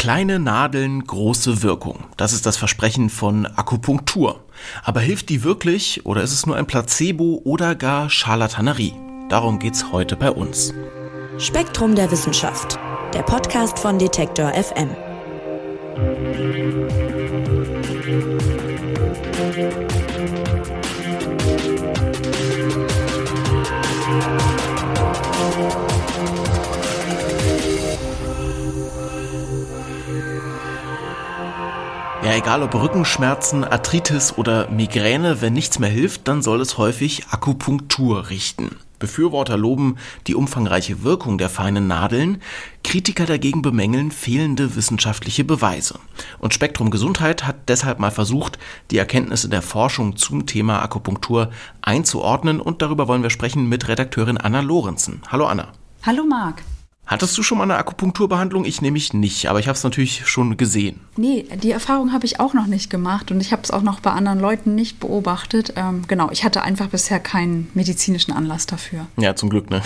Kleine Nadeln, große Wirkung. Das ist das Versprechen von Akupunktur. Aber hilft die wirklich oder ist es nur ein Placebo oder gar Scharlatanerie? Darum geht's heute bei uns. Spektrum der Wissenschaft, der Podcast von Detektor FM. Ja, egal ob Rückenschmerzen, Arthritis oder Migräne, wenn nichts mehr hilft, dann soll es häufig Akupunktur richten. Befürworter loben die umfangreiche Wirkung der feinen Nadeln, Kritiker dagegen bemängeln fehlende wissenschaftliche Beweise. Und Spektrum Gesundheit hat deshalb mal versucht, die Erkenntnisse der Forschung zum Thema Akupunktur einzuordnen und darüber wollen wir sprechen mit Redakteurin Anna Lorenzen. Hallo Anna. Hallo Marc. Hattest du schon mal eine Akupunkturbehandlung? Ich nämlich nicht, aber ich habe es natürlich schon gesehen. Nee, die Erfahrung habe ich auch noch nicht gemacht und ich habe es auch noch bei anderen Leuten nicht beobachtet. Ähm, genau, ich hatte einfach bisher keinen medizinischen Anlass dafür. Ja, zum Glück, ne?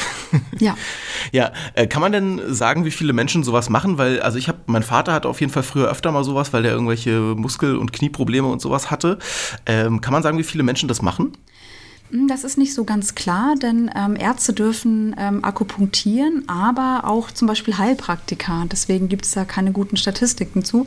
Ja. ja, äh, kann man denn sagen, wie viele Menschen sowas machen? Weil, also ich habe, mein Vater hatte auf jeden Fall früher öfter mal sowas, weil der irgendwelche Muskel- und Knieprobleme und sowas hatte. Ähm, kann man sagen, wie viele Menschen das machen? Hm, das ist nicht so ganz klar, denn ähm, Ärzte dürfen ähm, akupunktieren, aber auch zum Beispiel Heilpraktiker. Deswegen gibt es da keine guten Statistiken zu.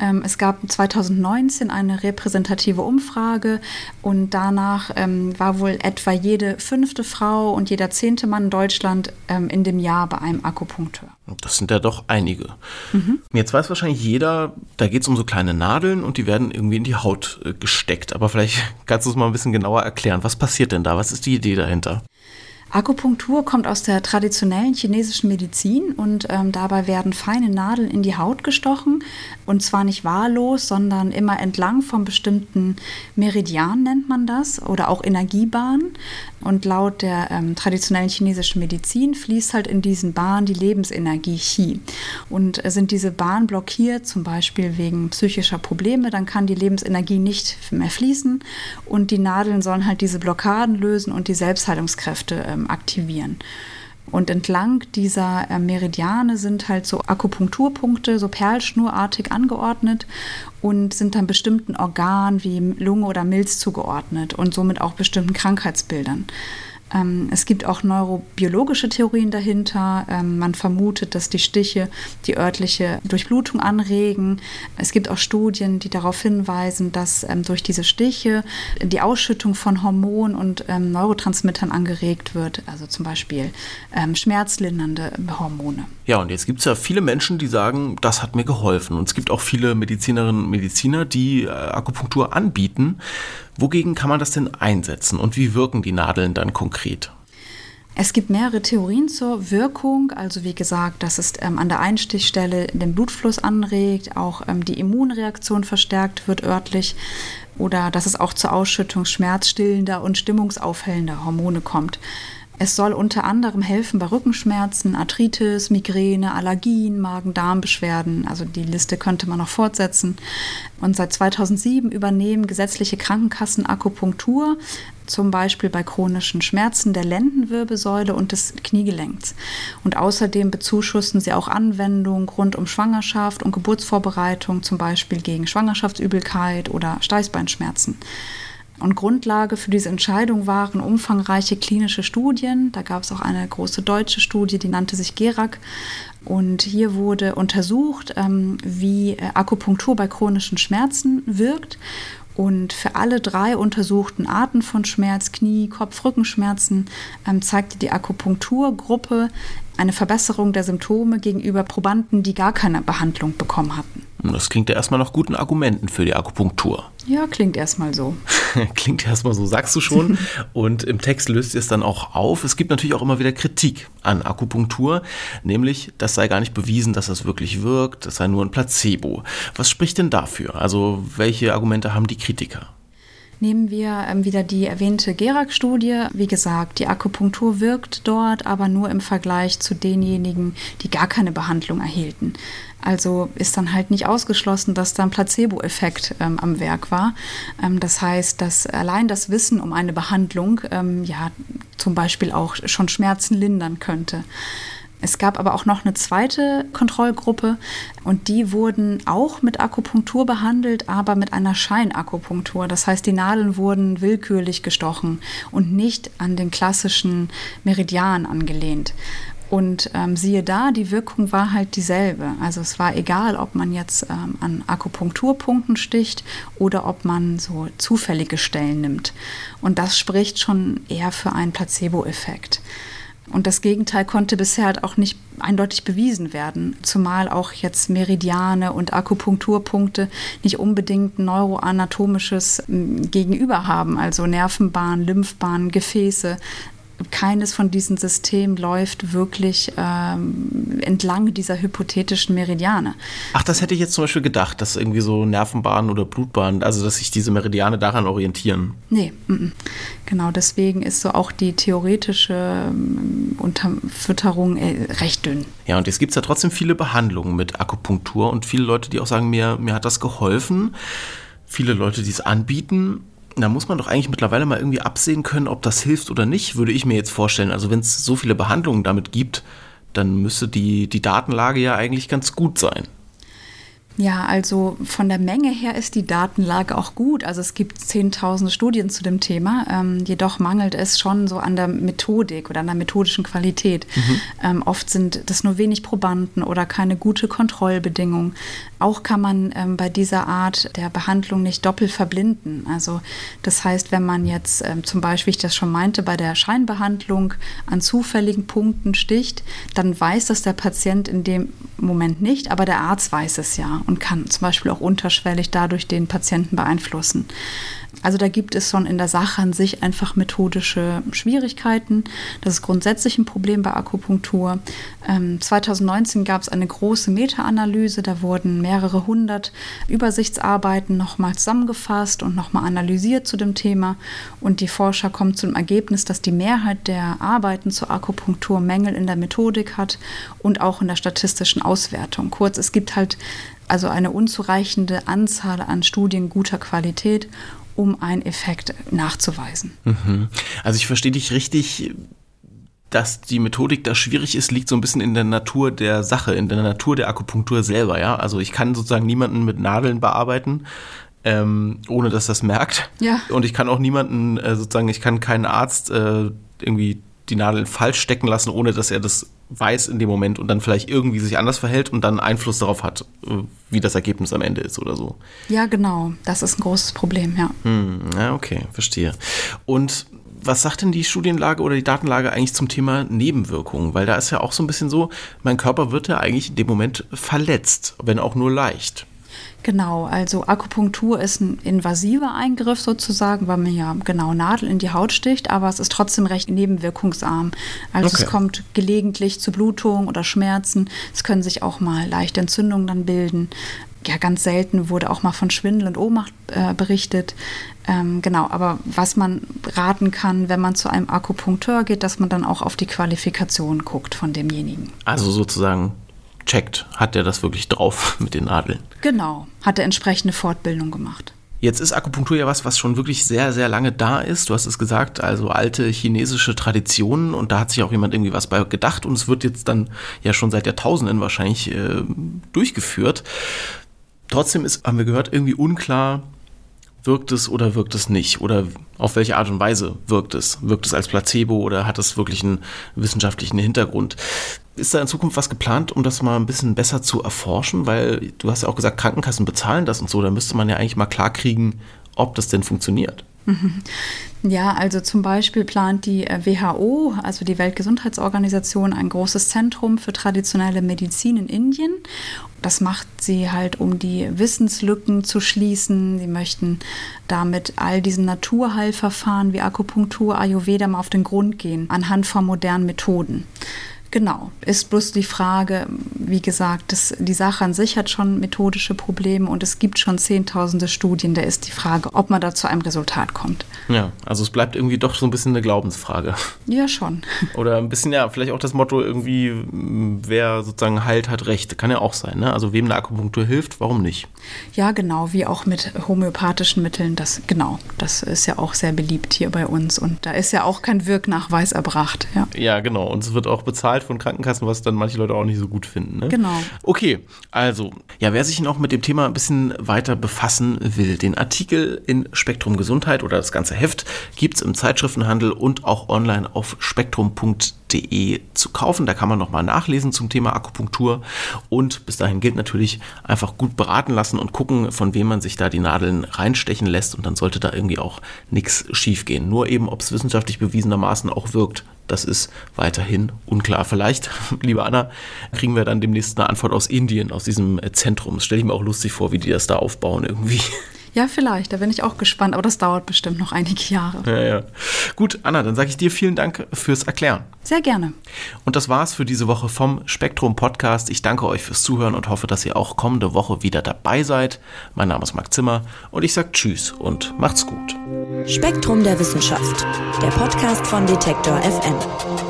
Ähm, es gab 2019 eine repräsentative Umfrage und danach ähm, war wohl etwa jede fünfte Frau und jeder zehnte Mann in Deutschland ähm, in dem Jahr bei einem Akupunkteur. Das sind ja doch einige. Mhm. Jetzt weiß wahrscheinlich jeder, da geht es um so kleine Nadeln und die werden irgendwie in die Haut äh, gesteckt. Aber vielleicht kannst du es mal ein bisschen genauer erklären. Was passiert denn da? Was ist die Idee dahinter? Akupunktur kommt aus der traditionellen chinesischen Medizin und ähm, dabei werden feine Nadeln in die Haut gestochen und zwar nicht wahllos, sondern immer entlang von bestimmten Meridianen nennt man das oder auch Energiebahnen. Und laut der ähm, traditionellen chinesischen Medizin fließt halt in diesen Bahnen die Lebensenergie Qi. Und äh, sind diese Bahnen blockiert, zum Beispiel wegen psychischer Probleme, dann kann die Lebensenergie nicht mehr fließen und die Nadeln sollen halt diese Blockaden lösen und die Selbstheilungskräfte ähm, aktivieren. Und entlang dieser äh, Meridiane sind halt so Akupunkturpunkte, so perlschnurartig angeordnet und sind dann bestimmten Organen wie Lunge oder Milz zugeordnet und somit auch bestimmten Krankheitsbildern. Ähm, es gibt auch neurobiologische Theorien dahinter. Ähm, man vermutet, dass die Stiche die örtliche Durchblutung anregen. Es gibt auch Studien, die darauf hinweisen, dass ähm, durch diese Stiche die Ausschüttung von Hormonen und Neurotransmittern angeregt wird, also zum Beispiel schmerzlindernde Hormone. Ja, und jetzt gibt es ja viele Menschen, die sagen, das hat mir geholfen. Und es gibt auch viele Medizinerinnen und Mediziner, die äh, Akupunktur anbieten. Wogegen kann man das denn einsetzen und wie wirken die Nadeln dann konkret? Es gibt mehrere Theorien zur Wirkung. Also wie gesagt, dass es ähm, an der Einstichstelle den Blutfluss anregt, auch ähm, die Immunreaktion verstärkt wird örtlich oder dass es auch zur Ausschüttung schmerzstillender und stimmungsaufhellender Hormone kommt. Es soll unter anderem helfen bei Rückenschmerzen, Arthritis, Migräne, Allergien, Magen-Darm-Beschwerden. Also die Liste könnte man noch fortsetzen. Und seit 2007 übernehmen gesetzliche Krankenkassen Akupunktur, zum Beispiel bei chronischen Schmerzen der Lendenwirbelsäule und des Kniegelenks. Und außerdem bezuschussen sie auch Anwendungen rund um Schwangerschaft und Geburtsvorbereitung, zum Beispiel gegen Schwangerschaftsübelkeit oder Steißbeinschmerzen. Und Grundlage für diese Entscheidung waren umfangreiche klinische Studien. Da gab es auch eine große deutsche Studie, die nannte sich GERAC. Und hier wurde untersucht, ähm, wie äh, Akupunktur bei chronischen Schmerzen wirkt. Und für alle drei untersuchten Arten von Schmerz, Knie, Kopf, Rückenschmerzen, ähm, zeigte die Akupunkturgruppe eine Verbesserung der Symptome gegenüber Probanden, die gar keine Behandlung bekommen hatten. Das klingt ja erstmal nach guten Argumenten für die Akupunktur. Ja, klingt erstmal so. klingt erstmal so, sagst du schon. Und im Text löst ihr es dann auch auf. Es gibt natürlich auch immer wieder Kritik an Akupunktur, nämlich, das sei gar nicht bewiesen, dass das wirklich wirkt, das sei nur ein Placebo. Was spricht denn dafür? Also, welche Argumente haben die Kritiker? Nehmen wir ähm, wieder die erwähnte Gerak-Studie. Wie gesagt, die Akupunktur wirkt dort, aber nur im Vergleich zu denjenigen, die gar keine Behandlung erhielten. Also ist dann halt nicht ausgeschlossen, dass da ein Placebo-Effekt ähm, am Werk war. Ähm, das heißt, dass allein das Wissen um eine Behandlung ähm, ja zum Beispiel auch schon Schmerzen lindern könnte. Es gab aber auch noch eine zweite Kontrollgruppe und die wurden auch mit Akupunktur behandelt, aber mit einer Scheinakupunktur. Das heißt, die Nadeln wurden willkürlich gestochen und nicht an den klassischen Meridian angelehnt. Und ähm, siehe da, die Wirkung war halt dieselbe. Also es war egal, ob man jetzt ähm, an Akupunkturpunkten sticht oder ob man so zufällige Stellen nimmt. Und das spricht schon eher für einen Placebo-Effekt. Und das Gegenteil konnte bisher halt auch nicht eindeutig bewiesen werden, zumal auch jetzt Meridiane und Akupunkturpunkte nicht unbedingt neuroanatomisches Gegenüber haben, also Nervenbahnen, Lymphbahnen, Gefäße keines von diesen Systemen läuft wirklich ähm, entlang dieser hypothetischen Meridiane. Ach, das hätte ich jetzt zum Beispiel gedacht, dass irgendwie so Nervenbahnen oder Blutbahnen, also dass sich diese Meridiane daran orientieren. Nee, m -m. genau deswegen ist so auch die theoretische ähm, Unterfütterung äh, recht dünn. Ja, und jetzt gibt es ja trotzdem viele Behandlungen mit Akupunktur und viele Leute, die auch sagen, mir, mir hat das geholfen. Viele Leute, die es anbieten, da muss man doch eigentlich mittlerweile mal irgendwie absehen können, ob das hilft oder nicht, würde ich mir jetzt vorstellen. Also wenn es so viele Behandlungen damit gibt, dann müsste die, die Datenlage ja eigentlich ganz gut sein. Ja, also von der Menge her ist die Datenlage auch gut. Also es gibt zehntausende Studien zu dem Thema. Ähm, jedoch mangelt es schon so an der Methodik oder an der methodischen Qualität. Mhm. Ähm, oft sind das nur wenig Probanden oder keine gute Kontrollbedingungen. Auch kann man ähm, bei dieser Art der Behandlung nicht doppelt verblinden. Also das heißt, wenn man jetzt ähm, zum Beispiel, wie ich das schon meinte, bei der Scheinbehandlung an zufälligen Punkten sticht, dann weiß das der Patient in dem Moment nicht, aber der Arzt weiß es ja und kann zum Beispiel auch unterschwellig dadurch den Patienten beeinflussen. Also da gibt es schon in der Sache an sich einfach methodische Schwierigkeiten. Das ist grundsätzlich ein Problem bei Akupunktur. Ähm, 2019 gab es eine große Meta-Analyse, da wurden mehrere hundert Übersichtsarbeiten nochmal zusammengefasst und nochmal analysiert zu dem Thema. Und die Forscher kommen zum Ergebnis, dass die Mehrheit der Arbeiten zur Akupunktur Mängel in der Methodik hat und auch in der statistischen Auswertung. Kurz, es gibt halt also eine unzureichende Anzahl an Studien guter Qualität um einen Effekt nachzuweisen. Mhm. Also ich verstehe dich richtig, dass die Methodik da schwierig ist, liegt so ein bisschen in der Natur der Sache, in der Natur der Akupunktur selber, ja. Also ich kann sozusagen niemanden mit Nadeln bearbeiten, ähm, ohne dass das merkt. Ja. Und ich kann auch niemanden, äh, sozusagen, ich kann keinen Arzt äh, irgendwie die Nadel falsch stecken lassen, ohne dass er das weiß in dem Moment und dann vielleicht irgendwie sich anders verhält und dann Einfluss darauf hat, äh, wie das Ergebnis am Ende ist oder so. Ja, genau. Das ist ein großes Problem, ja. Hm, ja, okay, verstehe. Und was sagt denn die Studienlage oder die Datenlage eigentlich zum Thema Nebenwirkungen? Weil da ist ja auch so ein bisschen so, mein Körper wird ja eigentlich in dem Moment verletzt, wenn auch nur leicht. Genau, also Akupunktur ist ein invasiver Eingriff sozusagen, weil man ja genau Nadel in die Haut sticht, aber es ist trotzdem recht nebenwirkungsarm. Also okay. es kommt gelegentlich zu Blutungen oder Schmerzen. Es können sich auch mal leichte Entzündungen dann bilden. Ja, ganz selten wurde auch mal von Schwindel und Ohnmacht äh, berichtet. Ähm, genau, aber was man raten kann, wenn man zu einem Akupunkteur geht, dass man dann auch auf die Qualifikation guckt von demjenigen. Also sozusagen checkt, hat er das wirklich drauf mit den Nadeln. Genau, hat er entsprechende Fortbildung gemacht. Jetzt ist Akupunktur ja was, was schon wirklich sehr, sehr lange da ist. Du hast es gesagt, also alte chinesische Traditionen und da hat sich auch jemand irgendwie was bei gedacht und es wird jetzt dann ja schon seit Jahrtausenden wahrscheinlich äh, durchgeführt. Trotzdem ist, haben wir gehört, irgendwie unklar, wirkt es oder wirkt es nicht? Oder auf welche Art und Weise wirkt es? Wirkt es als Placebo oder hat es wirklich einen wissenschaftlichen Hintergrund? Ist da in Zukunft was geplant, um das mal ein bisschen besser zu erforschen? Weil du hast ja auch gesagt, Krankenkassen bezahlen das und so. Da müsste man ja eigentlich mal klarkriegen, ob das denn funktioniert. Ja, also zum Beispiel plant die äh, WHO, also die Weltgesundheitsorganisation, ein großes Zentrum für traditionelle Medizin in Indien. Das macht sie halt, um die Wissenslücken zu schließen. Sie möchten damit all diesen Naturheilverfahren wie Akupunktur, Ayurveda mal auf den Grund gehen, anhand von modernen Methoden. Genau, ist bloß die Frage, wie gesagt, das, die Sache an sich hat schon methodische Probleme und es gibt schon zehntausende Studien. Da ist die Frage, ob man da zu einem Resultat kommt. Ja, also es bleibt irgendwie doch so ein bisschen eine Glaubensfrage. Ja, schon. Oder ein bisschen, ja, vielleicht auch das Motto irgendwie, wer sozusagen heilt, hat Recht. Kann ja auch sein, ne? Also wem eine Akupunktur hilft, warum nicht? Ja, genau, wie auch mit homöopathischen Mitteln. Das, genau, das ist ja auch sehr beliebt hier bei uns und da ist ja auch kein Wirknachweis erbracht. Ja, ja genau. Und es wird auch bezahlt bezahlt von Krankenkassen, was dann manche Leute auch nicht so gut finden. Ne? Genau. Okay, also, ja, wer sich noch mit dem Thema ein bisschen weiter befassen will, den Artikel in Spektrum Gesundheit oder das ganze Heft gibt es im Zeitschriftenhandel und auch online auf spektrum.de zu kaufen. Da kann man nochmal nachlesen zum Thema Akupunktur. Und bis dahin gilt natürlich einfach gut beraten lassen und gucken, von wem man sich da die Nadeln reinstechen lässt. Und dann sollte da irgendwie auch nichts schiefgehen. Nur eben, ob es wissenschaftlich bewiesenermaßen auch wirkt. Das ist weiterhin unklar. Vielleicht, liebe Anna, kriegen wir dann demnächst eine Antwort aus Indien, aus diesem Zentrum. Das stelle ich mir auch lustig vor, wie die das da aufbauen irgendwie. Ja, vielleicht, da bin ich auch gespannt, aber das dauert bestimmt noch einige Jahre. Ja, ja. Gut, Anna, dann sage ich dir vielen Dank fürs Erklären. Sehr gerne. Und das war's für diese Woche vom Spektrum Podcast. Ich danke euch fürs Zuhören und hoffe, dass ihr auch kommende Woche wieder dabei seid. Mein Name ist Marc Zimmer und ich sage Tschüss und macht's gut. Spektrum der Wissenschaft, der Podcast von Detektor FM.